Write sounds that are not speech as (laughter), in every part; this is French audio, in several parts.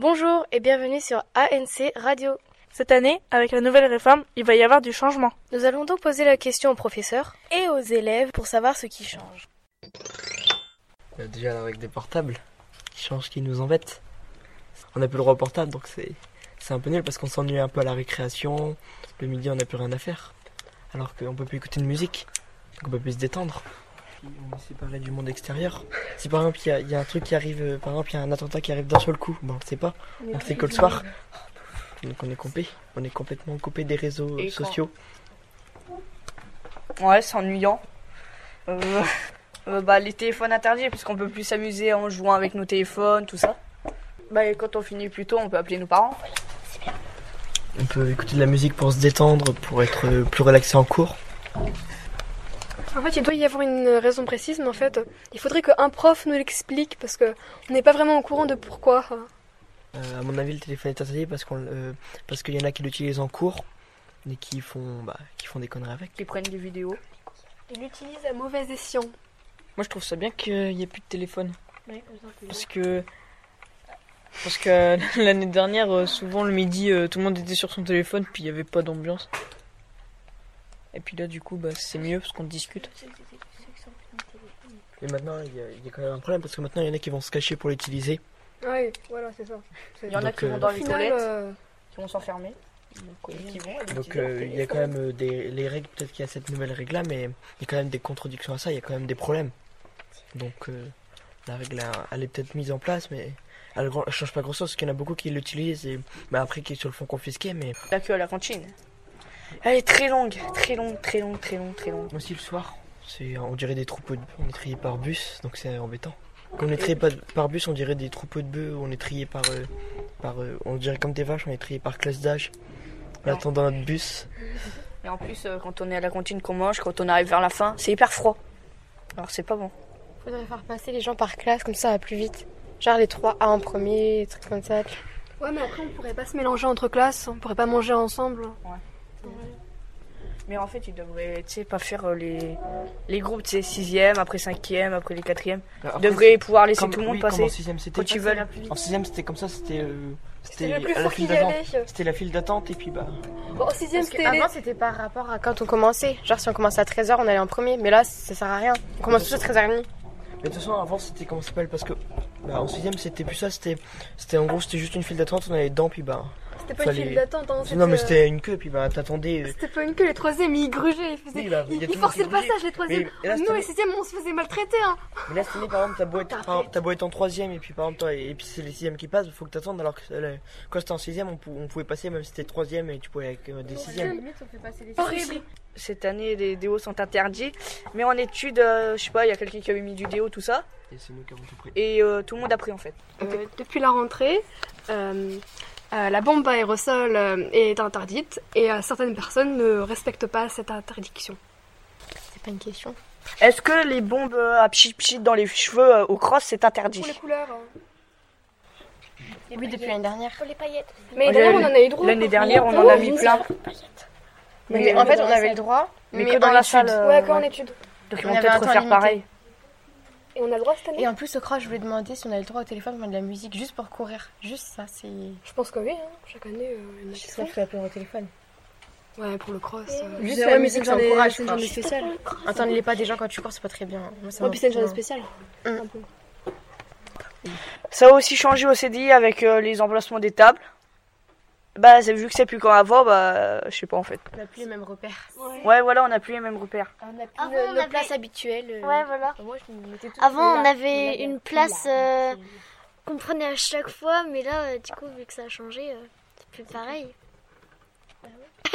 Bonjour et bienvenue sur ANC Radio. Cette année, avec la nouvelle réforme, il va y avoir du changement. Nous allons donc poser la question aux professeurs et aux élèves pour savoir ce qui change. Bah, déjà avec des portables, qui changent, qui nous embêtent. On n'a plus le droit au portable, donc c'est c'est un peu nul parce qu'on s'ennuie un peu à la récréation. Le midi, on n'a plus rien à faire. Alors qu'on peut plus écouter de musique, donc on peut plus se détendre. Puis on est séparé du monde extérieur. Si par exemple il y a, il y a un truc qui arrive, euh, par exemple il y a un attentat qui arrive d'un seul coup, bon on le sait pas, on le sait que le soir. Donc on est coupé, on est complètement coupé des réseaux Et euh, sociaux. Ouais, c'est ennuyant. Euh, euh, bah, les téléphones interdits, puisqu'on peut plus s'amuser en jouant avec nos téléphones, tout ça. Bah, et quand on finit plus tôt, on peut appeler nos parents. On peut écouter de la musique pour se détendre, pour être plus relaxé en cours. En fait, il doit y avoir une raison précise, mais en fait, il faudrait qu'un prof nous l'explique parce que on n'est pas vraiment au courant de pourquoi. Euh, à mon avis, le téléphone est interdit parce qu'on, euh, parce qu'il y en a qui l'utilisent en cours et qui font, bah, qui font des conneries avec. Qui prennent des vidéos. Il l'utilise à mauvais escient. Moi, je trouve ça bien qu'il n'y ait plus de téléphone. Parce que. Parce que (laughs) l'année dernière, euh, souvent le midi, euh, tout le monde était sur son téléphone, puis il n'y avait pas d'ambiance. Et puis là, du coup, bah, c'est mieux parce qu'on discute. Mais maintenant, il y, a, il y a quand même un problème parce que maintenant, il y en a qui vont se cacher pour l'utiliser. Oui, voilà, c'est ça. Il y en a qui vont euh, dans les final, toilettes, euh, qui vont s'enfermer. Donc, euh, qui vont et Donc, utiliser leur euh, il y a quand même des les règles. Peut-être qu'il y a cette nouvelle règle-là, mais il y a quand même des contradictions à ça. Il y a quand même des problèmes. Donc, euh, la règle, elle- elle est peut-être mise en place, mais elle ne change pas grand-chose parce qu'il y en a beaucoup qui l'utilisent et bah, après qui se le font confisquer. Mais La queue à la cantine. Elle est très longue, très longue, très longue, très longue, très longue. aussi le soir, c'est on dirait des troupeaux de on est trié par bus, donc c'est embêtant. Quand on est trié par, par bus, on dirait des troupeaux de bœufs, on est trié par, euh, par euh, on dirait comme des vaches, on est trié par classe d'âge. En attendant notre bus. Et en plus, euh, quand on est à la cantine qu'on mange, quand on arrive vers la fin, c'est hyper froid. Alors, c'est pas bon. Faudrait faire passer les gens par classe, comme ça va plus vite. Genre les 3A en premier, des trucs comme ça. Ouais, mais après, on pourrait pas se mélanger entre classes, on pourrait pas manger ensemble. Mais en fait, ils devraient, tu sais, pas faire euh, les, les groupes, tu sais, sixième, après cinquième, après les quatrièmes. Ils devraient pouvoir laisser Comme- tout le monde oui, comme passer en sixième, c'était. En sixième, c'était comme ça, c'était euh, C'était la file d'attente. allait. C'était la file d'attente et puis bah Bon, au sixième, Parce c'était les... qu'avant, c'était par rapport à quand on commençait. Genre, si on commençait à 13h, on allait en premier. Mais là, ça sert à rien. On commence tous à 13h30. Mais de toute façon, avant, c'était comment ça s'appelle? Parce que bah, en sixième, c'était plus ça. C'était, c'était en gros, c'était juste une file d'attente. On allait dedans, puis bah. C'était pas fallait- une file d'attente. Hein, Non, mais euh, c'était une queue, puis bah, t'attendais. euh, C'était pas une queue, les troisièmes, ils grugeaient, ils faisaient... Oui, bah, ils, forçaient le passage, les troisièmes. Mais là, Nous, les sixièmes, on se faisait maltraiter, hein. Mais là, cette année, par exemple, t'as beau, être, par- beau être en troisième, et puis par exemple, toi, et puis c'est les sixièmes qui passent, faut que t'attendes. Alors que euh, quand c'était en sixième, on, pou- on pouvait passer, même si c'était troisième, et tu pouvais avec euh, des sixièmes. Horrible. Cette année, les déos sont interdits. Mais en études, euh, je sais pas, il y a quelqu'un qui avait mis du déo, tout ça. Et c'est nous qui avons tout pris. Et euh, tout le monde a pris en fait. Euh, depuis la rentrée, euh, la bombe à aérosol euh, est interdite et euh, certaines personnes ne respectent pas cette interdiction. C'est pas une question. Est-ce que les bombes à pchit pchit dans les cheveux euh, au cross, c'est interdit? Pour les couleurs. hein. Oui, depuis l'année dernière. Mais Ouais, d'ailleurs, on en a eu droit. L'année dernière, on en a mis plein. Mais, en fait, on avait le droit. Mais que dans la salle. Ouais, quand en études. Donc ils On vont peut-être refaire pareil. Et on a le droit cette année Et en plus, au cross, je voulais demander si on avait le droit au téléphone pour de la musique, juste pour courir. Juste ça, c'est. Je pense que oui, hein. chaque année, euh, il y Ça, je fais appeler au téléphone. Ouais, pour le cross. euh. Juste la musique, c'est ça une journée- encourage, c'est une journée spéciale. Entendre les pas des gens quand tu cours, c'est pas très bien. Moi, Ouais, puis c'est une journée spéciale. Mm. Un peu. Ça a aussi changé au CDI avec euh, les emplacements des tables. Bah, vu que c'est plus comme avant, bah, je sais pas en fait. On n'a plus les mêmes repères. Ouais, voilà, on n'a plus les mêmes repères. On n'a plus Avant, nos, on nos avait- places habituelles. euh. Ouais, voilà. Moi, je Avant, on là. avait Là, une là, place euh, qu'on prenait à chaque fois, mais là, euh, du coup, vu que ça a changé, euh, c'est plus pareil. (laughs)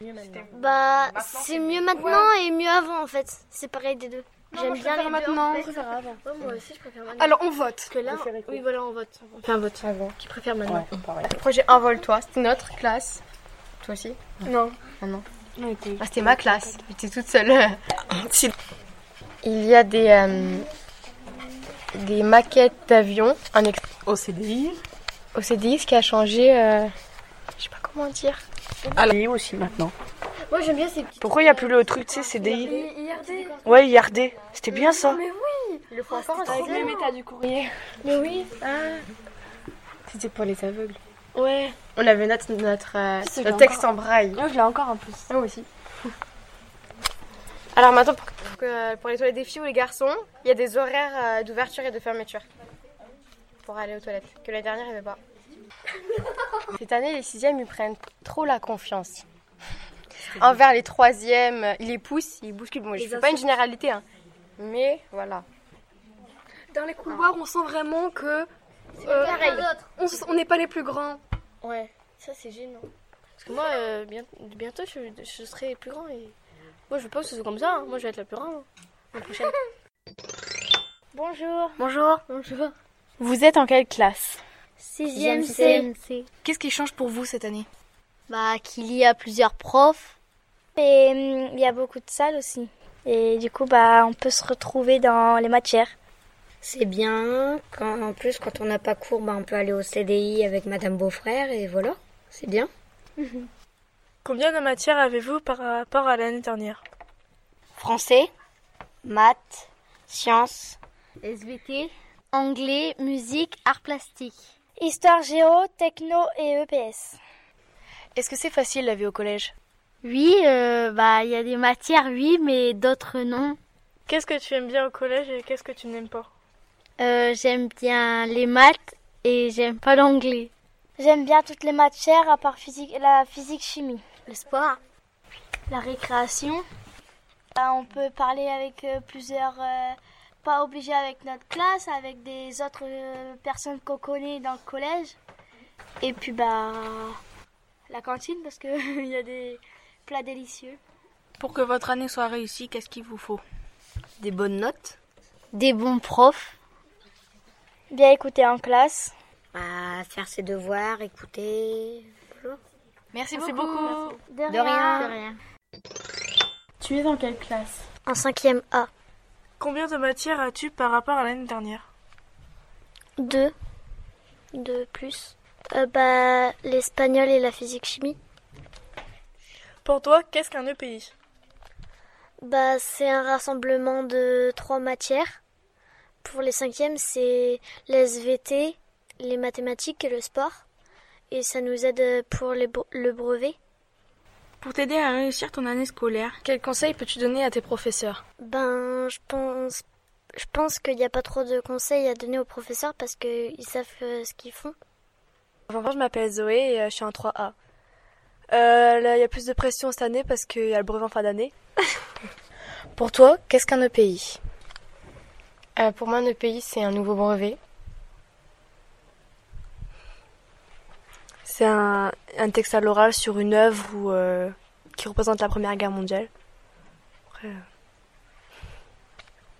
Maintenant. Bah, c'est mieux maintenant et mieux avant, en fait. C'est pareil des deux. J'aime bien les deux. maintenant. Je préfère avant. Ouais, moi aussi, je préfère maintenant. Alors, on vote. Parce que là, oui, voilà, on vote. On fait un vote avant. Qui préfère maintenant pareil. Le projet Envole-toi, c'était notre classe. Toi aussi Non. Ah non. On était- Ah, c'était ma classe. J'étais toute seule. (laughs) Il y a des, euh, des maquettes d'avions en ex- Au CDI. au CDI, ce qui a changé. euh, je sais pas comment dire. À la aussi maintenant. Moi, j'aime bien ces petites. Pourquoi il n'y a plus le truc, tu sais, CDI IRD. Ouais, IRD. C'était bien ça. Mais oui. Le font encore Avec le méta du courrier. Mais oui. Ah, C'était pour les aveugles. Ouais. On avait notre, notre, euh, notre bien texte en braille. Moi, je l'ai encore en plus. Moi aussi. (laughs) Alors maintenant, pour, pour que- pour les toilettes des filles ou les garçons, il y a des horaires euh, d'ouverture et de fermeture pour aller aux toilettes, que l'année dernière, il n'y avait pas. (laughs) Cette année, les sixièmes, ils prennent trop la confiance. Envers les troisièmes, ils les poussent, ils bousculent. Moi, je Les fais pas une généralité, hein. mais voilà. Dans les couloirs, on sent vraiment que. euh, on n'est pas les plus grands. Ouais, ça c'est gênant. Parce que moi, euh, bien- bientôt, je, je serai plus grand et moi, je veux pas que ce soit comme ça. hein. Moi, je vais être la plus grande hein, prochaine. (laughs) Bonjour. Bonjour. Bonjour. Vous êtes en quelle classe? Sixième C. Qu'est-ce qui change pour vous cette année? Bah, qu'il y a plusieurs profs. Et hum, il y a beaucoup de salles aussi. Et du coup, bah, on peut se retrouver dans les matières. C'est bien. Quand, en plus, quand on n'a pas cours, bah, on peut aller au CDI avec Madame Beaufrère et voilà. C'est bien. Combien de matières avez-vous par rapport à l'année dernière? Français, maths, sciences. SVT, anglais, musique, art plastique. Histoire géo, techno et EPS. Est-ce que c'est facile la vie au collège? Oui, euh, bah, il y a des matières, oui, mais d'autres non. Qu'est-ce que tu aimes bien au collège et qu'est-ce que tu n'aimes pas? Euh, j'aime bien les maths et j'aime pas l'anglais. J'aime bien toutes les matières à part physique, la physique chimie. Le sport. La récréation. Bah, on peut parler avec euh, plusieurs, euh, pas obligé avec notre classe, avec des autres euh, personnes qu'on connaît dans le collège. Et puis bah la cantine parce que (laughs) il y a des plats délicieux. Pour que votre année soit réussie, qu'est-ce qu'il vous faut? Des bonnes notes. Des bons profs. Bien écouter en classe. Bah, faire ses devoirs, écouter. Merci, beaucoup. De, rien. Tu es dans quelle classe? En cinquième A. Combien de matières as-tu par rapport à l'année dernière? Deux. Deux plus. Euh, bah, l'espagnol et la physique chimie. Pour toi, qu'est-ce qu'un EPI Bah, c'est un rassemblement de trois matières. Pour les cinquièmes, c'est l'SVT, les mathématiques et le sport. Et ça nous aide pour les bre- le brevet. Pour t'aider à réussir ton année scolaire, quels conseils peux-tu donner à tes professeurs? Ben, je pense, je pense qu'il n'y a pas trop de conseils à donner aux professeurs parce qu'ils savent euh, ce qu'ils font. Bonjour, je m'appelle Zoé et euh, je suis en 3A. Euh, là, il y a plus de pression cette année parce qu'il y a le brevet en fin d'année. (laughs) Pour toi, qu'est-ce qu'un EPI Euh, pour moi, un EPI, c'est un nouveau brevet. C'est un, un texte à l'oral sur une œuvre où, euh, qui représente la Première Guerre mondiale. Après, euh,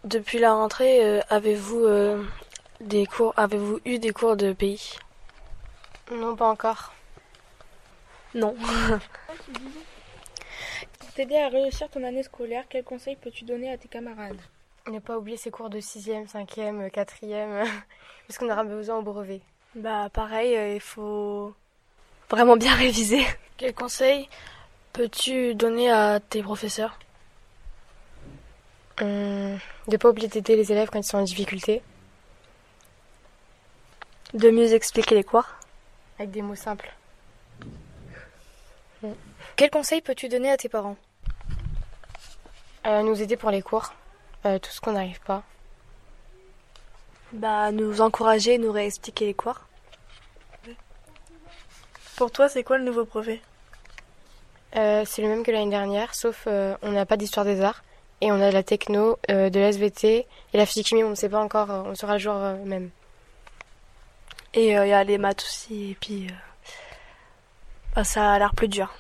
Depuis la rentrée, euh, avez-vous euh, des cours, avez-vous eu des cours de pays? Non, pas encore. Non. (laughs) Pour t'aider à réussir ton année scolaire, quels conseils peux-tu donner à tes camarades? Ne pas oublier ses cours de 6e, 5e, 4e, parce qu'on aura besoin au brevet. Bah pareil, euh, il faut vraiment bien (laughs) réviser. Quels conseils peux-tu donner à tes professeurs? Hum, de pas oublier d'aider les élèves quand ils sont en difficulté, De mieux expliquer les cours avec des mots simples. Quels conseils peux-tu donner à tes parents? Euh, nous aider pour les cours, euh, tout ce qu'on n'arrive pas. Bah nous encourager, nous réexpliquer les cours. Pour toi, c'est quoi le nouveau brevet Euh, c'est le même que l'année dernière, sauf euh, on n'a pas d'histoire des arts et on a de la techno, euh, de l'SVT et la physique chimie, on ne sait pas encore, on sera le jour euh, même. Et euh, il y a les maths aussi, et puis euh, bah, ça a l'air plus dur.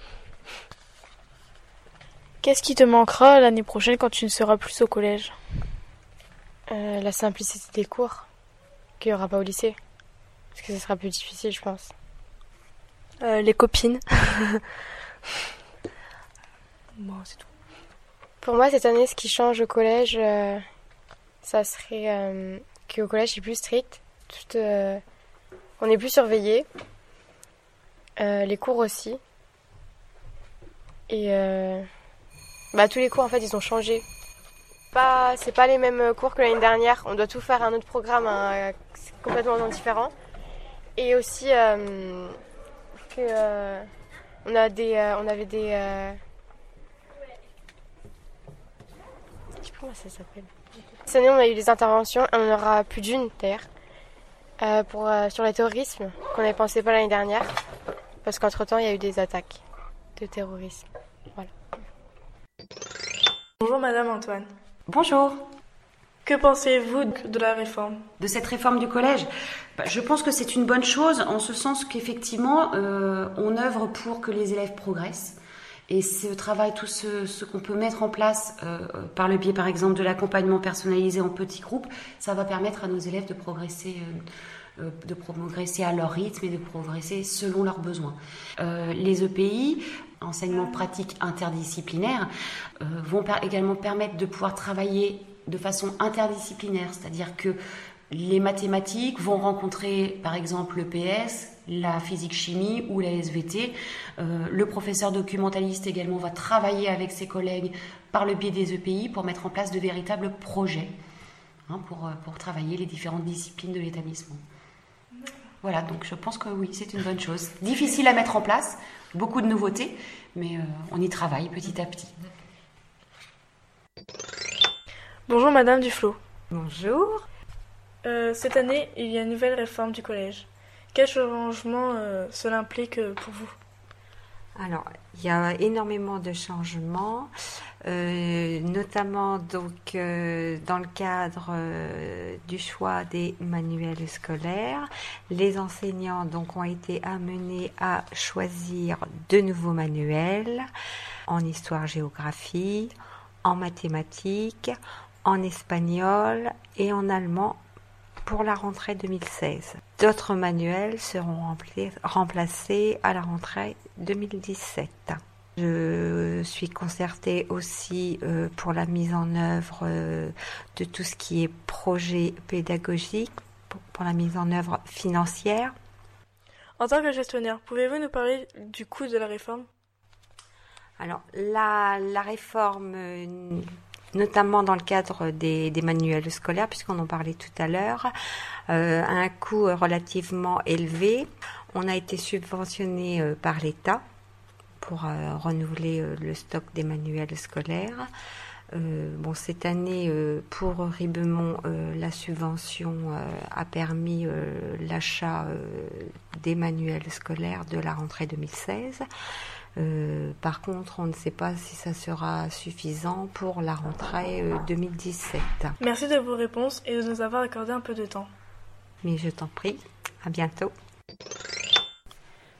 Qu'est-ce qui te manquera l'année prochaine quand tu ne seras plus au collège Euh, la simplicité des cours qu'il n'y aura pas au lycée, parce que ce sera plus difficile, je pense. Euh, les copines. (laughs) bon, c'est tout. Pour moi, cette année, ce qui change au collège, euh, ça serait euh, qu'au collège, c'est plus strict. Tout, on est plus surveillé. Les cours aussi. Et bah, tous les cours, en fait, ils ont changé. Pas, c'est pas les mêmes cours que l'année dernière. On doit tout faire un autre programme, un- c'est complètement différent. Et aussi euh, que euh, on a des, euh, on avait des, euh, je sais comment ça s'appelle. Cette année, on a eu des interventions, et on aura plus d'une d'ailleurs, euh, pour euh, sur le terrorisme qu'on n'avait pensé pas l'année dernière, parce qu'entre temps, il y a eu des attaques de terrorisme. Bonjour Madame Antoine. Bonjour. Que pensez-vous de la réforme? De cette réforme du collège? Bah, Je pense que c'est une bonne chose en ce sens qu'effectivement, euh, on œuvre pour que les élèves progressent. Et ce travail, tout ce, ce qu'on peut mettre en place euh, par le biais, par exemple, de l'accompagnement personnalisé en petits groupes, ça va permettre à nos élèves de progresser, euh, euh, de progresser à leur rythme et de progresser selon leurs besoins. Euh, les EPI, enseignement pratique interdisciplinaire, euh, vont également permettre de pouvoir travailler de façon interdisciplinaire, c'est-à-dire que les mathématiques vont rencontrer par exemple le PS, la physique-chimie ou la SVT. Euh, le professeur documentaliste également va travailler avec ses collègues par le biais des EPI pour mettre en place de véritables projets hein, euh, pour travailler les différentes disciplines de l'établissement. Voilà, donc je pense que oui, c'est une bonne chose. Difficile à mettre en place, beaucoup de nouveautés, mais euh, on y travaille petit à petit. Bonjour Madame Duflo. Bonjour. Euh, cette année, il y a une nouvelle réforme du collège. Quel changement euh, cela implique euh, pour vous? Alors, il y a énormément de changements, euh, notamment donc euh, dans le cadre euh, du choix des manuels scolaires. Les enseignants donc ont été amenés à choisir de nouveaux manuels en histoire-géographie, en mathématiques, en espagnol et en allemand pour la rentrée 2016. D'autres manuels seront remplacés à la rentrée 2017. Je suis concertée aussi euh, pour la mise en œuvre euh, de tout ce qui est projet pédagogique, pour, la mise en œuvre financière. En tant que gestionnaire, pouvez-vous nous parler du coût de la réforme? Alors, la, la réforme, euh, notamment dans le cadre des, manuels scolaires, puisqu'on en parlait tout à l'heure, euh, a un coût relativement élevé. On a été subventionné euh, par l'État pour euh, renouveler le stock des manuels scolaires. Bon, cette année, pour Ribemont, la subvention a permis l'achat des manuels scolaires de la rentrée 2016. Euh, par contre, on ne sait pas si ça sera suffisant pour la rentrée euh, 2017. Merci de vos réponses et de nous avoir accordé un peu de temps. Mais je t'en prie, à bientôt.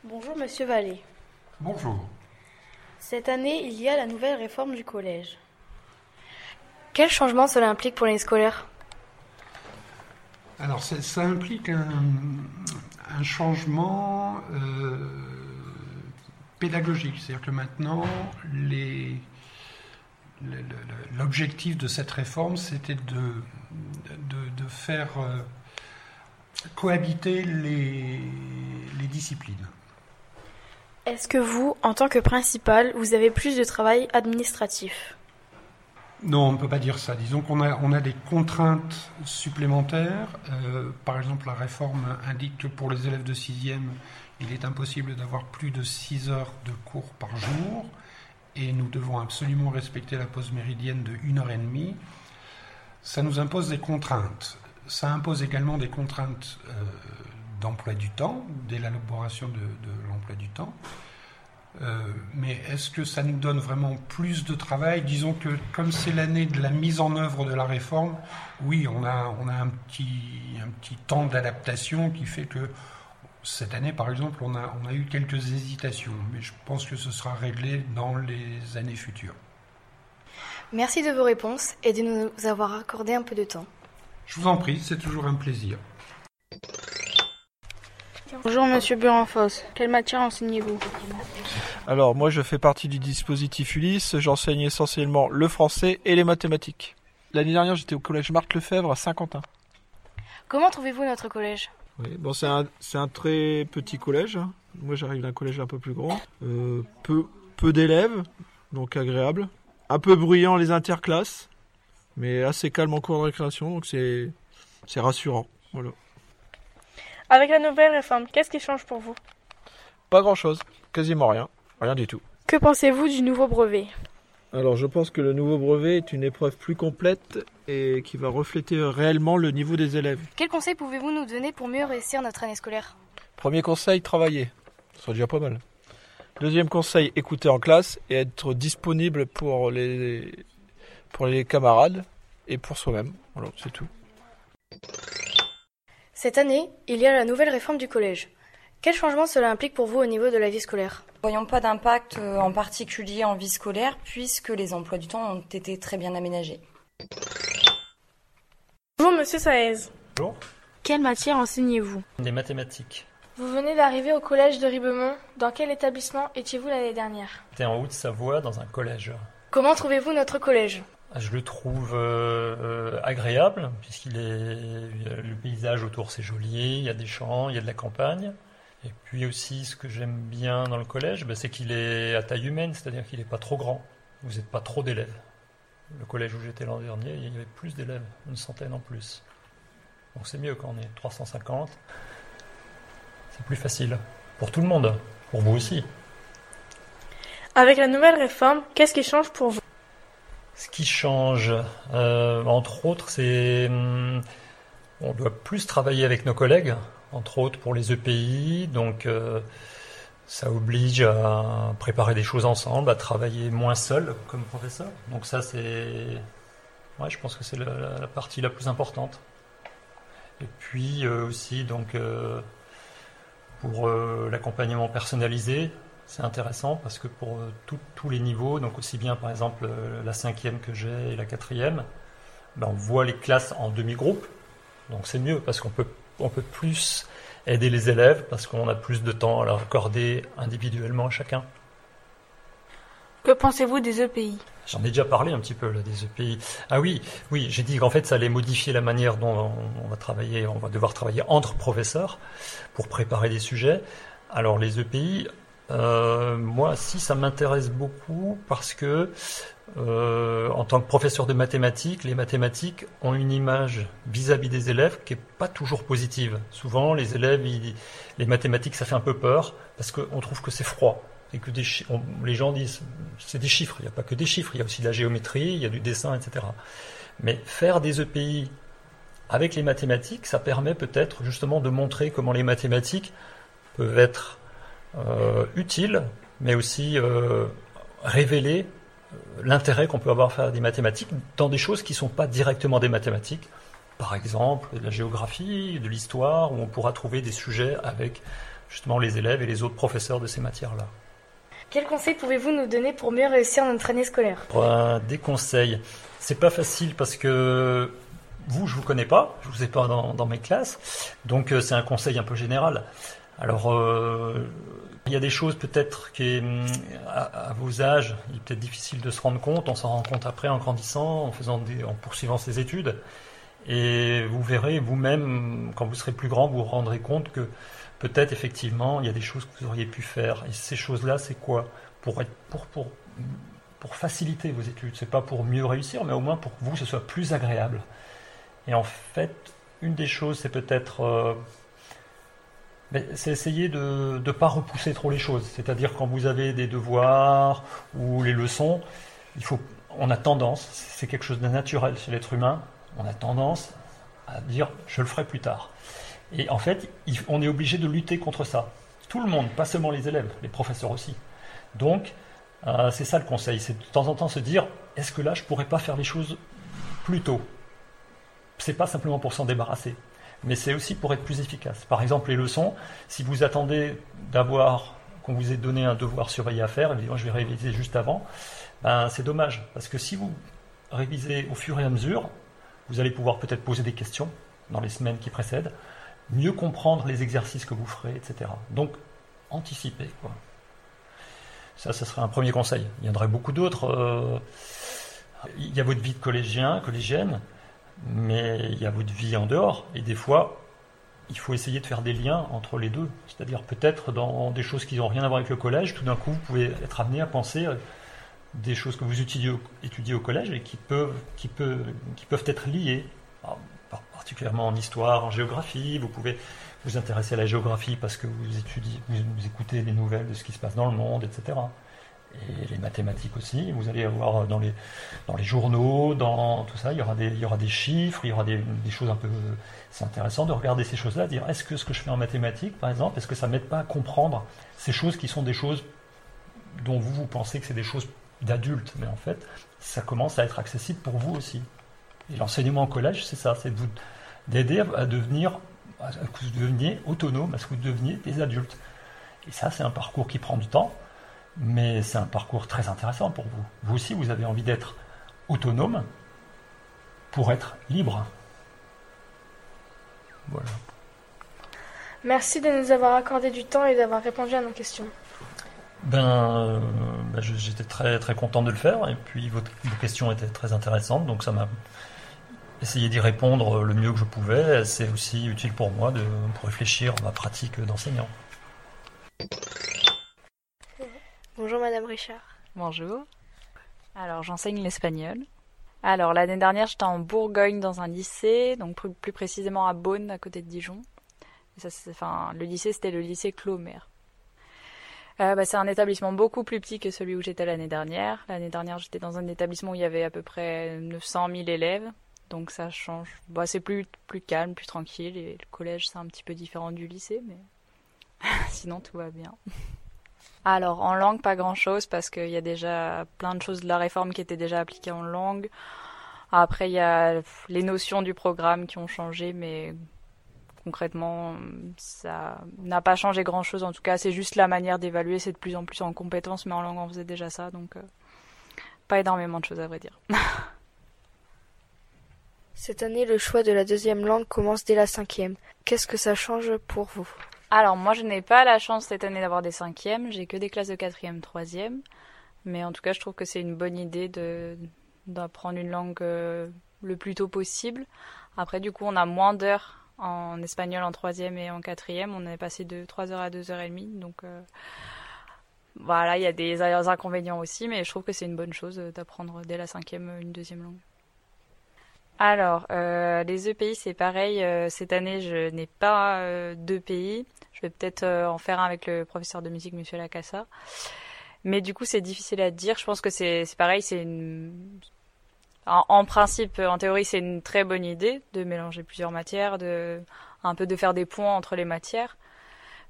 Bonjour Monsieur Vallée. Bonjour. Cette année, il y a la nouvelle réforme du collège. Quel changement cela implique pour l'année scolaire Alors, ça, ça implique un, un changement euh, pédagogique. C'est-à-dire que maintenant, les- l'objectif de cette réforme, c'était de, de, de faire euh, cohabiter les, les disciplines. Est-ce que vous, en tant que principal, vous avez plus de travail administratif? Non, on ne peut pas dire ça. Disons qu'on a, on a des contraintes supplémentaires. Euh, par exemple, la réforme indique que pour les élèves de 6e, il est impossible d'avoir plus de 6 heures de cours par jour. Et nous devons absolument respecter la pause méridienne de 1 heure et demie. Ça nous impose des contraintes. Ça impose également des contraintes euh, d'emploi du temps, d'élaboration de, de l'emploi du temps. Euh, mais est-ce que ça nous donne vraiment plus de travail? Disons que comme c'est l'année de la mise en œuvre de la réforme, oui, on a, on a un, petit, un petit temps d'adaptation qui fait que cette année, par exemple, on a, on a eu quelques hésitations, mais je pense que ce sera réglé dans les années futures. Merci de vos réponses et de nous avoir accordé un peu de temps. Je vous en prie, c'est toujours un plaisir. Bonjour Monsieur Burenfos. Quelle matière enseignez-vous? Alors moi je fais partie du dispositif Ulysse, j'enseigne essentiellement le français et les mathématiques. L'année dernière j'étais au collège Marthe Lefebvre à Saint-Quentin. Comment trouvez-vous notre collège? Oui, bon c'est un, c'est un très petit collège. hein. Moi j'arrive d'un collège un peu plus grand. Euh, peu peu d'élèves, donc agréable. Un peu bruyant les interclasses, mais assez calme en cours de récréation, donc c'est c'est rassurant. Voilà. Avec la nouvelle réforme, qu'est-ce qui change pour vous? Pas grand-chose, quasiment rien, rien du tout. Que pensez-vous du nouveau brevet? Alors je pense que le nouveau brevet est une épreuve plus complète et qui va refléter réellement le niveau des élèves. Quels conseils pouvez-vous nous donner pour mieux réussir notre année scolaire? Premier conseil, travailler. Ce serait déjà pas mal. Deuxième conseil, écouter en classe et être disponible pour les, pour les camarades et pour soi-même. Voilà, c'est tout. Cette année, il y a la nouvelle réforme du collège. Quel changement cela implique pour vous au niveau de la vie scolaire? Nous voyons pas d'impact euh, en particulier en vie scolaire puisque les emplois du temps ont été très bien aménagés. Bonjour Monsieur Saez. Bonjour. Quelle matière enseignez-vous? Des mathématiques. Vous venez d'arriver au collège de Ribemont. Dans quel établissement étiez-vous l'année dernière? J'étais en Haute-Savoie dans un collège. Comment trouvez-vous notre collège? Je le trouve euh, euh, agréable puisqu'il est le paysage autour c'est joli, il y a des champs, il y a de la campagne. Et puis aussi ce que j'aime bien dans le collège, ben, c'est qu'il est à taille humaine, c'est-à-dire qu'il n'est pas trop grand. Vous n'êtes pas trop d'élèves. Le collège où j'étais l'an dernier, il y avait plus d'élèves, une centaine en plus. Donc c'est mieux quand on est 350. C'est plus facile. Pour tout le monde. Pour vous aussi. Avec la nouvelle réforme, qu'est-ce qui change pour vous? Ce qui change, euh, entre autres, c'est. hum, On doit plus travailler avec nos collègues, entre autres pour les EPI. Donc euh, ça oblige à préparer des choses ensemble, à travailler moins seul comme professeur. Donc ça, c'est. Ouais, je pense que c'est la, partie la plus importante. Et puis euh, aussi, donc. euh, pour l'accompagnement personnalisé, c'est intéressant parce que pour tous les niveaux, donc aussi bien par exemple la cinquième que j'ai et la quatrième, ben, on voit les classes en demi-groupe, donc c'est mieux parce qu'on peut, on peut plus aider les élèves parce qu'on a plus de temps à leur accorder individuellement à chacun. Que pensez-vous des EPI J'en ai déjà parlé un petit peu là, des EPI. Ah oui, oui, j'ai dit qu'en fait ça allait modifier la manière dont on, on va travailler, on va devoir travailler entre professeurs pour préparer des sujets. Alors les EPI, euh, moi si ça m'intéresse beaucoup parce que euh, en tant que professeur de mathématiques, les mathématiques ont une image vis-à-vis des élèves qui est pas toujours positive. Souvent les élèves, les mathématiques ça fait un peu peur parce qu'on trouve que c'est froid et que les gens disent c'est des chiffres, il n'y a pas que des chiffres, il y a aussi de la géométrie, il y a du dessin, etc. Mais faire des EPI avec les mathématiques, ça permet peut-être justement de montrer comment les mathématiques peuvent être euh, utiles, mais aussi euh, révéler euh, l'intérêt qu'on peut avoir à faire des mathématiques dans des choses qui ne sont pas directement des mathématiques. Par exemple, de la géographie, de l'histoire, où on pourra trouver des sujets avec justement les élèves et les autres professeurs de ces matières-là. Quels conseils pouvez-vous nous donner pour mieux réussir notre année scolaire? Pour, euh, des conseils. C'est pas facile parce que vous, je vous connais pas, je vous ai pas dans, dans mes classes, donc c'est un conseil un peu général. Alors, euh, il y a des choses peut-être qui, à, à vos âges, il est peut-être difficile de se rendre compte. On s'en rend compte après en grandissant, en faisant des, en poursuivant ses études, et vous verrez vous-même quand vous serez plus grand, vous vous rendrez compte que peut-être effectivement il y a des choses que vous auriez pu faire. Et ces choses-là, c'est quoi? Pour être, pour, pour, pour faciliter vos études. C'est pas pour mieux réussir, mais au moins pour que vous ce soit plus agréable. Et en fait, une des choses, c'est peut-être euh, c'est essayer de ne pas repousser trop les choses. C'est-à-dire quand vous avez des devoirs ou les leçons, il faut, on a tendance, c'est quelque chose de naturel chez l'être humain, on a tendance à dire je le ferai plus tard. Et en fait, on est obligé de lutter contre ça. Tout le monde, pas seulement les élèves, les professeurs aussi. Donc, euh, c'est ça le conseil, c'est de temps en temps se dire est-ce que là, je pourrais pas faire les choses plus tôt? C'est pas simplement pour s'en débarrasser, mais c'est aussi pour être plus efficace. Par exemple, les leçons, si vous attendez d'avoir qu'on vous ait donné un devoir surveillé à faire, évidemment, je vais réviser juste avant, ben, c'est dommage, parce que si vous révisez au fur et à mesure, vous allez pouvoir peut-être poser des questions dans les semaines qui précèdent, mieux comprendre les exercices que vous ferez, etc. Donc, anticiper, quoi. Ça, ce serait un premier conseil. Il y en aurait beaucoup d'autres. euh, Il y a votre vie de collégien, collégienne, mais il y a votre vie en dehors. Et des fois, il faut essayer de faire des liens entre les deux. C'est-à-dire peut-être dans des choses qui n'ont rien à voir avec le collège, tout d'un coup, vous pouvez être amené à penser des choses que vous étudiez au, collège et qui peuvent, qui, qui peuvent être liées, par- particulièrement en histoire, en géographie. Vous pouvez vous intéressez à la géographie parce que vous étudiez, vous, écoutez les nouvelles de ce qui se passe dans le monde, etc. Et les mathématiques aussi. Vous allez avoir dans les, dans les journaux, dans tout ça, il y aura des, il y aura des chiffres, il y aura des, choses un peu. C'est intéressant de regarder ces choses-là, dire est-ce que ce que je fais en mathématiques, par exemple, est-ce que ça m'aide pas à comprendre ces choses qui sont des choses dont vous, vous pensez que c'est des choses d'adultes, mais en fait, ça commence à être accessible pour vous aussi. Et l'enseignement au collège, c'est ça, c'est d'aider à devenir à que autonome, à ce que vous deveniez des adultes. Et ça, c'est un parcours qui prend du temps, mais c'est un parcours très intéressant pour vous. Vous aussi, vous avez envie d'être autonome pour être libre. Voilà. Merci de nous avoir accordé du temps et d'avoir répondu à nos questions. Ben, euh, ben j'étais très très content de le faire et puis votre, vos questions étaient très intéressantes, donc ça m'a essayer d'y répondre le mieux que je pouvais. C'est aussi utile pour moi de, pour réfléchir à ma pratique d'enseignant. Bonjour Madame Richard. Bonjour. Alors j'enseigne l'espagnol. Alors l'année dernière j'étais en Bourgogne dans un lycée, donc plus, précisément à Beaune à côté de Dijon. ça, enfin, le lycée c'était le lycée Clomer. Euh, bah, c'est un établissement beaucoup plus petit que celui où j'étais l'année dernière. L'année dernière j'étais dans un établissement où il y avait à peu près 900 000 élèves donc ça change. Bah, c'est plus, plus calme, plus tranquille, et le collège c'est un petit peu différent du lycée, mais (laughs) sinon tout va bien. Alors en langue, pas grand-chose, parce qu'il y a déjà plein de choses de la réforme qui étaient déjà appliquées en langue. Après, il y a les notions du programme qui ont changé, mais concrètement, ça n'a pas changé grand-chose. En tout cas, c'est juste la manière d'évaluer, c'est de plus en plus en compétences, mais en langue, on faisait déjà ça, donc euh, pas énormément de choses à vrai dire. (laughs) Cette année, le choix de la deuxième langue commence dès la cinquième. Qu'est-ce que ça change pour vous? Alors, moi, je n'ai pas la chance cette année d'avoir des cinquièmes. J'ai que des classes de quatrième, troisième. Mais en tout cas, je trouve que c'est une bonne idée de d'apprendre une langue euh, le plus tôt possible. Après, du coup, on a moins d'heures en espagnol en troisième et en quatrième. On est passé de 3 heures à 2 heures et demie. Donc, euh, voilà, il y a des inconvénients aussi, mais je trouve que c'est une bonne chose d'apprendre dès la cinquième une deuxième langue. Alors, euh, les EPI, c'est pareil. Euh, cette année, je n'ai pas euh, d'EPI. Je vais peut-être en faire un avec le professeur de musique, Monsieur Lacassa. Mais du coup, c'est difficile à dire. Je pense que c'est pareil. C'est une... En, principe, en théorie, c'est une très bonne idée de mélanger plusieurs matières, de un peu de faire des ponts entre les matières.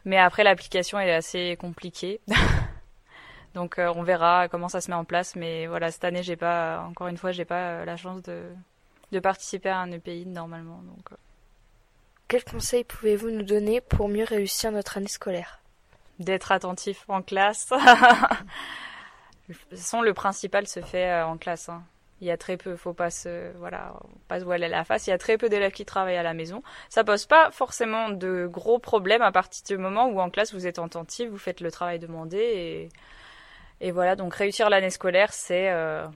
Mais après, l'application est assez compliquée. (laughs) Donc, on verra comment ça se met en place. Mais voilà, cette année, j'ai pas, encore une fois, j'ai pas la chance de de participer à un EPI normalement. Donc, euh. Quels conseils pouvez-vous nous donner pour mieux réussir notre année scolaire? D'être attentif en classe. de toute façon, le principal se fait euh, en classe. Hein. Il y a très peu, faut pas se, voilà, pas se voiler la face. Il y a très peu d'élèves qui travaillent à la maison. Ça pose pas forcément de gros problèmes à partir du moment où en classe vous êtes attentif, vous faites le travail demandé et, et voilà. Donc réussir l'année scolaire, c'est euh,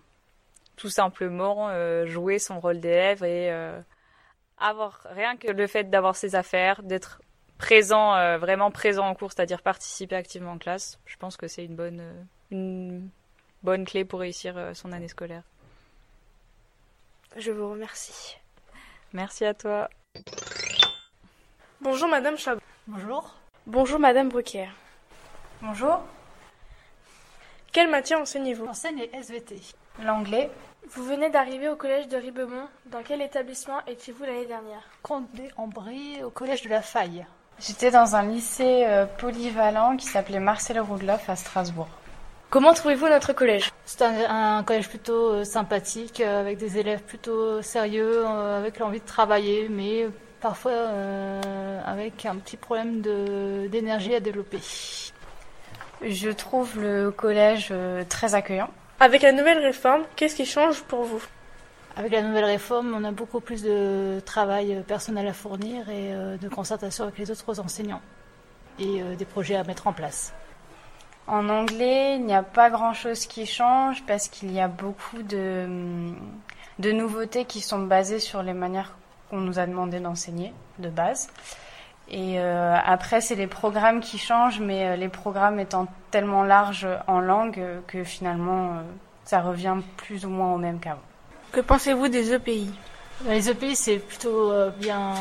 tout simplement euh, jouer son rôle d'élève et euh, avoir rien que le fait d'avoir ses affaires, d'être présent, euh, vraiment présent en cours, c'est-à-dire participer activement en classe, je pense que c'est une bonne, une bonne clé pour réussir son année scolaire. Je vous remercie. Merci à toi. Bonjour Madame Chabot. Bonjour. Bonjour Madame Bruquière. Bonjour. Quelle matière enseignez-vous? J'enseigne les SVT. L'anglais. Vous venez d'arriver au collège de Ribemont. Dans quel établissement étiez-vous l'année dernière? Condé-en-Brie, au collège de la Faille. J'étais dans un lycée euh, polyvalent qui s'appelait Marcel Roudloff à Strasbourg. Comment trouvez-vous notre collège? C'est un, collège plutôt euh, sympathique, euh, avec des élèves plutôt sérieux, avec l'envie de travailler, mais parfois avec un petit problème d'énergie à développer. Je trouve le collège très accueillant. Avec la nouvelle réforme, qu'est-ce qui change pour vous? Avec la nouvelle réforme, on a beaucoup plus de travail personnel à fournir et euh, de concertation avec les autres enseignants et euh, des projets à mettre en place. En anglais, il n'y a pas grand-chose qui change parce qu'il y a beaucoup de, de nouveautés qui sont basées sur les manières qu'on nous a demandé d'enseigner de base. Et euh, après, c'est les programmes qui changent, mais euh, les programmes étant tellement larges en langue que finalement, euh, ça revient plus ou moins au même qu'avant. Que pensez-vous des EPI Les EPI, c'est plutôt euh, bien,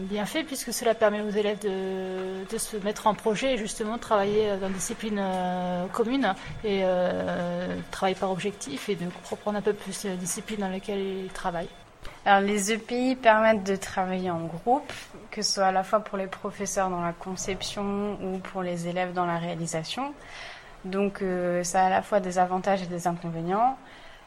bien fait puisque cela permet aux élèves de, de se mettre en projet et justement de travailler dans des disciplines euh, communes et euh, travailler par objectif et de comprendre un peu plus les disciplines dans lesquelles ils travaillent. Alors les EPI permettent de travailler en groupe, que ce soit à la fois pour les professeurs dans la conception ou pour les élèves dans la réalisation. Donc ça a à la fois des avantages et des inconvénients.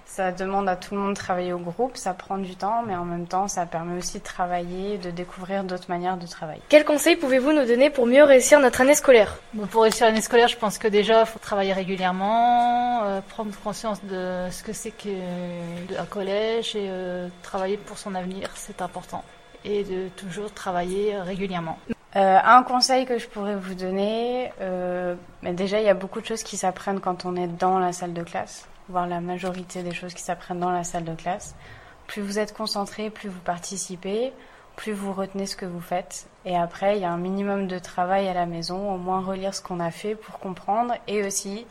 Ça demande à tout le monde de travailler au groupe, ça prend du temps, mais en même temps, ça permet aussi de travailler, de découvrir d'autres manières de travailler. Quels conseils pouvez-vous nous donner pour mieux réussir notre année scolaire? Pour réussir l'année scolaire, je pense que déjà, il faut travailler régulièrement, euh, prendre conscience de ce que c'est qu'un collège et euh, travailler pour son avenir, c'est important. Et de toujours travailler régulièrement. Euh, un conseil que je pourrais vous donner, euh, mais déjà il y a beaucoup de choses qui s'apprennent quand on est dans la salle de classe, voire la majorité des choses qui s'apprennent dans la salle de classe. Plus vous êtes concentré, plus vous participez, plus vous retenez ce que vous faites. Et après, il y a un minimum de travail à la maison, au moins relire ce qu'on a fait pour comprendre, et aussi,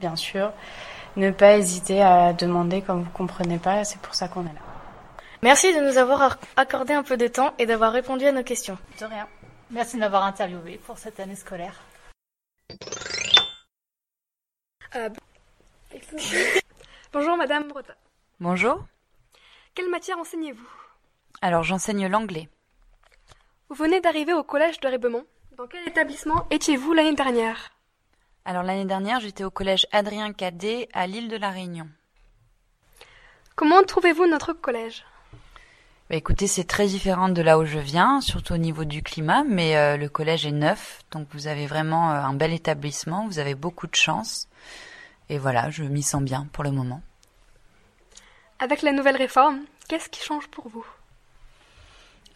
bien sûr, ne pas hésiter à demander quand vous comprenez pas. C'est pour ça qu'on est là. Merci de nous avoir accordé un peu de temps et d'avoir répondu à nos questions. De rien. Merci de m'avoir interviewé pour cette année scolaire. Euh, (laughs) Bonjour Madame Breton. Bonjour. Quelle matière enseignez-vous? Alors j'enseigne l'anglais. Vous venez d'arriver au collège de Rébemont. Dans quel établissement étiez-vous l'année dernière? Alors l'année dernière j'étais au collège Adrien Cadet à l'île de la Réunion. Comment trouvez-vous notre collège? Bah, écoutez, c'est très différent de là où je viens, surtout au niveau du climat, mais euh, le collège est neuf, donc vous avez vraiment euh, un bel établissement, vous avez beaucoup de chance. Et voilà, je m'y sens bien pour le moment. Avec la nouvelle réforme, qu'est-ce qui change pour vous?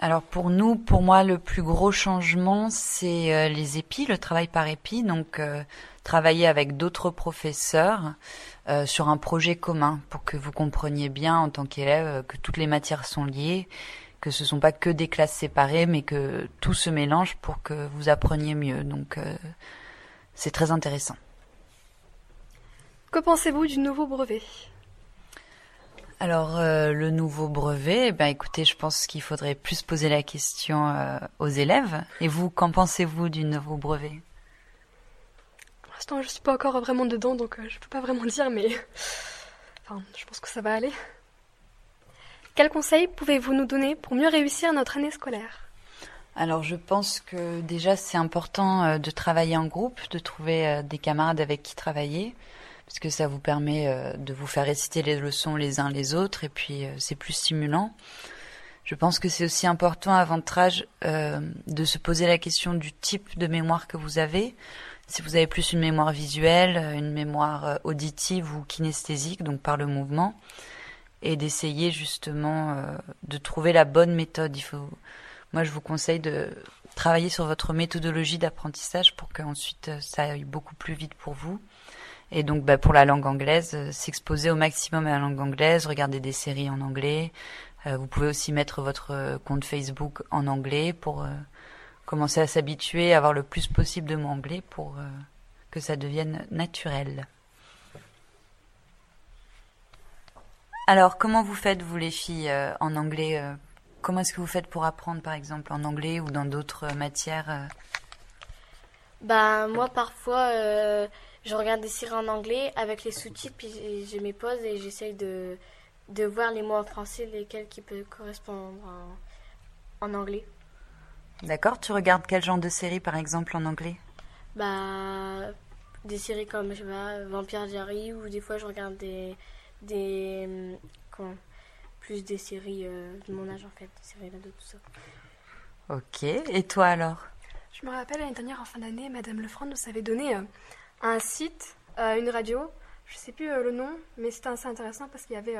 Alors pour nous, pour moi, le plus gros changement, c'est euh, les épis, le travail par épis. Donc euh, travailler avec d'autres professeurs euh, sur un projet commun pour que vous compreniez bien en tant qu'élève que toutes les matières sont liées, que ce ne sont pas que des classes séparées, mais que tout se mélange pour que vous appreniez mieux. Donc c'est très intéressant. Que pensez-vous du nouveau brevet? Alors euh, le nouveau brevet, eh ben écoutez, je pense qu'il faudrait plus poser la question euh, aux élèves. Et vous, qu'en pensez-vous du nouveau brevet? Pour l'instant, je suis pas encore vraiment dedans, donc euh, je peux pas vraiment (laughs) dire, mais enfin, je pense que ça va aller. Quels conseils pouvez-vous nous donner pour mieux réussir notre année scolaire? Alors je pense que déjà c'est important de travailler en groupe, de trouver des camarades avec qui travailler parce que ça vous permet euh, de vous faire réciter les leçons les uns les autres et puis euh, c'est plus stimulant. Je pense que c'est aussi important à votre âge euh, de se poser la question du type de mémoire que vous avez. Si vous avez plus une mémoire visuelle, une mémoire auditive ou kinesthésique, donc par le mouvement, et d'essayer justement de trouver la bonne méthode. Il faut, moi, je vous conseille de travailler sur votre méthodologie d'apprentissage pour qu'ensuite ça aille beaucoup plus vite pour vous. Et donc, bah, pour la langue anglaise, euh, s'exposer au maximum à la langue anglaise, regarder des séries en anglais. Euh, vous pouvez aussi mettre votre euh, compte Facebook en anglais pour commencer à s'habituer, avoir le plus possible de mots anglais pour que ça devienne naturel. Alors, comment vous faites, vous les filles, en anglais Comment est-ce que vous faites pour apprendre, par exemple, en anglais ou dans d'autres matières Bah, moi, parfois je regarde des séries en anglais avec les sous-titres, puis je mes pauses et j'essaye de, de voir les mots en français, lesquels qui peuvent correspondre en, en anglais. D'accord, tu regardes quel genre de série par exemple en anglais? Bah, des séries comme, je sais pas, Vampire Diary, ou des fois je regarde des. des comment, plus des séries euh, de mon âge en fait, des séries d'ado, tout ça. Ok, et toi alors? Je me rappelle l'année dernière en fin d'année, Madame Lefranc nous avait donné euh, un site, euh, une radio, je sais plus euh, le nom, mais c'était assez intéressant parce qu'il y avait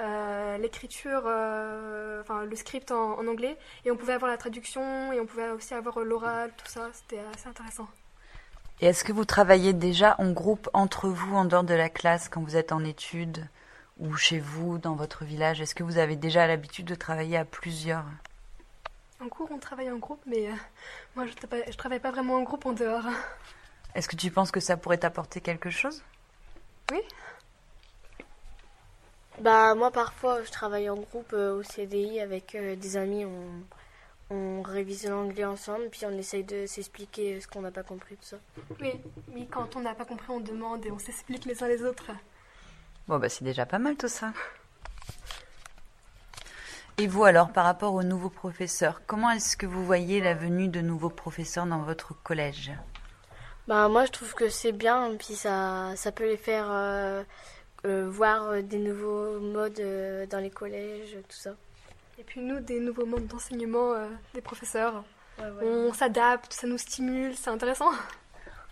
euh, l'écriture, enfin le script en, en, anglais, et on pouvait avoir la traduction, et on pouvait aussi avoir l'oral, tout ça, c'était assez intéressant. Et est-ce que vous travaillez déjà en groupe entre vous, en dehors de la classe, quand vous êtes en études, ou chez vous, dans votre village? Est-ce que vous avez déjà l'habitude de travailler à plusieurs? En cours, on travaille en groupe, mais moi, je ne travaille pas vraiment en groupe en dehors. Est-ce que tu penses que ça pourrait t'apporter quelque chose? Oui. Bah moi parfois je travaille en groupe euh, au CDI avec euh, des amis, on, on révise l'anglais ensemble, puis on essaye de s'expliquer ce qu'on n'a pas compris, tout ça. Oui, oui, quand on n'a pas compris, on demande et on s'explique les uns les autres. Bon, bah c'est déjà pas mal tout ça. Et vous alors, par rapport aux nouveaux professeurs, comment est-ce que vous voyez la venue de nouveaux professeurs dans votre collège? Bah moi je trouve que c'est bien, puis ça, ça peut les faire euh, euh, voir euh, des nouveaux modes euh, dans les collèges, tout ça. Et puis nous, des nouveaux modes d'enseignement euh, des professeurs. Ouais, ouais. On s'adapte, ça nous stimule, c'est intéressant.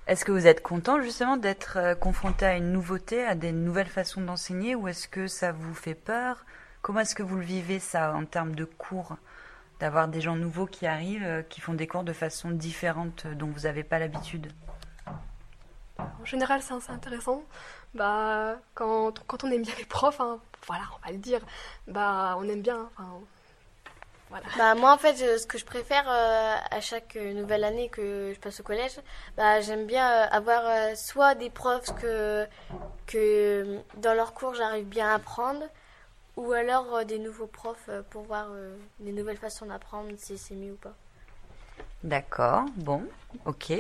Est-ce que vous êtes content justement d'être confronté à une nouveauté, à des nouvelles façons d'enseigner, ou est-ce que ça vous fait peur? Comment est-ce que vous le vivez ça en termes de cours? D'avoir des gens nouveaux qui arrivent, qui font des cours de façon différente dont vous n'avez pas l'habitude? En général, c'est assez intéressant. Bah, quand, on aime bien les profs, hein, voilà, on va le dire, bah, on aime bien. Voilà. Bah moi en fait ce que je préfère euh, à chaque nouvelle année que je passe au collège, bah j'aime bien euh, avoir euh, soit des profs que que dans leurs cours j'arrive bien à apprendre ou alors des nouveaux profs pour voir des nouvelles façons d'apprendre si c'est mieux ou pas. D'accord, bon, ok.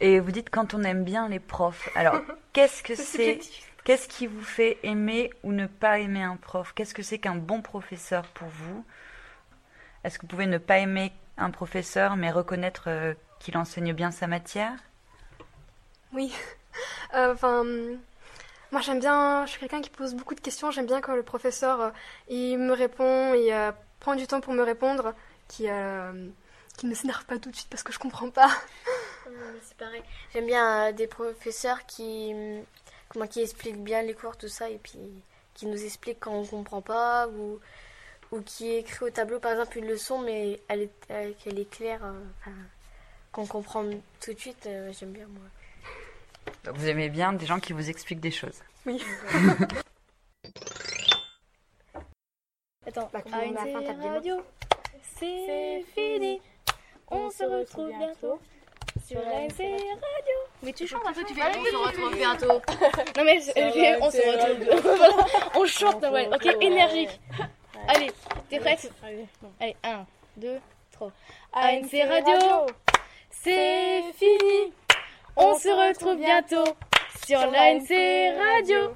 Et vous dites quand on aime bien les profs. Alors, (laughs) qu'est-ce que C'est. Qu'est-ce qui vous fait aimer ou ne pas aimer un prof? Qu'est-ce que c'est qu'un bon professeur pour vous? Est-ce que vous pouvez ne pas aimer un professeur mais reconnaître euh, qu'il enseigne bien sa matière? Oui. (laughs) Euh, Enfin, moi j'aime bien, je suis quelqu'un qui pose beaucoup de questions. J'aime bien quand le professeur euh, il me répond euh, prend du temps pour me répondre, qui qui ne s'énerve pas tout de suite parce que je comprends pas. (laughs) C'est pareil. J'aime bien euh, des professeurs qui hum, comment qui expliquent bien les cours tout ça et puis qui nous expliquent quand on comprend pas ou ou qui écrit au tableau par exemple une leçon mais elle est euh, qu'elle est claire euh, enfin, qu'on comprend tout de suite j'aime bien moi. Donc, Vous aimez bien des gens qui vous expliquent des choses Oui. (laughs) Attends, Bah, on a radio, c'est fini. On se retrouve bientôt sur série radio. Mais tu chantes un peu, tu fais. On se retrouve bientôt. (laughs) Non mais je- on se retrouve. (laughs) Voilà, on chante, ouais. Ok, énergique. Allez, t'es prête Allez, 1, 2, 3. ANC Radio, c'est fini. On se retrouve bientôt sur l'ANC Radio.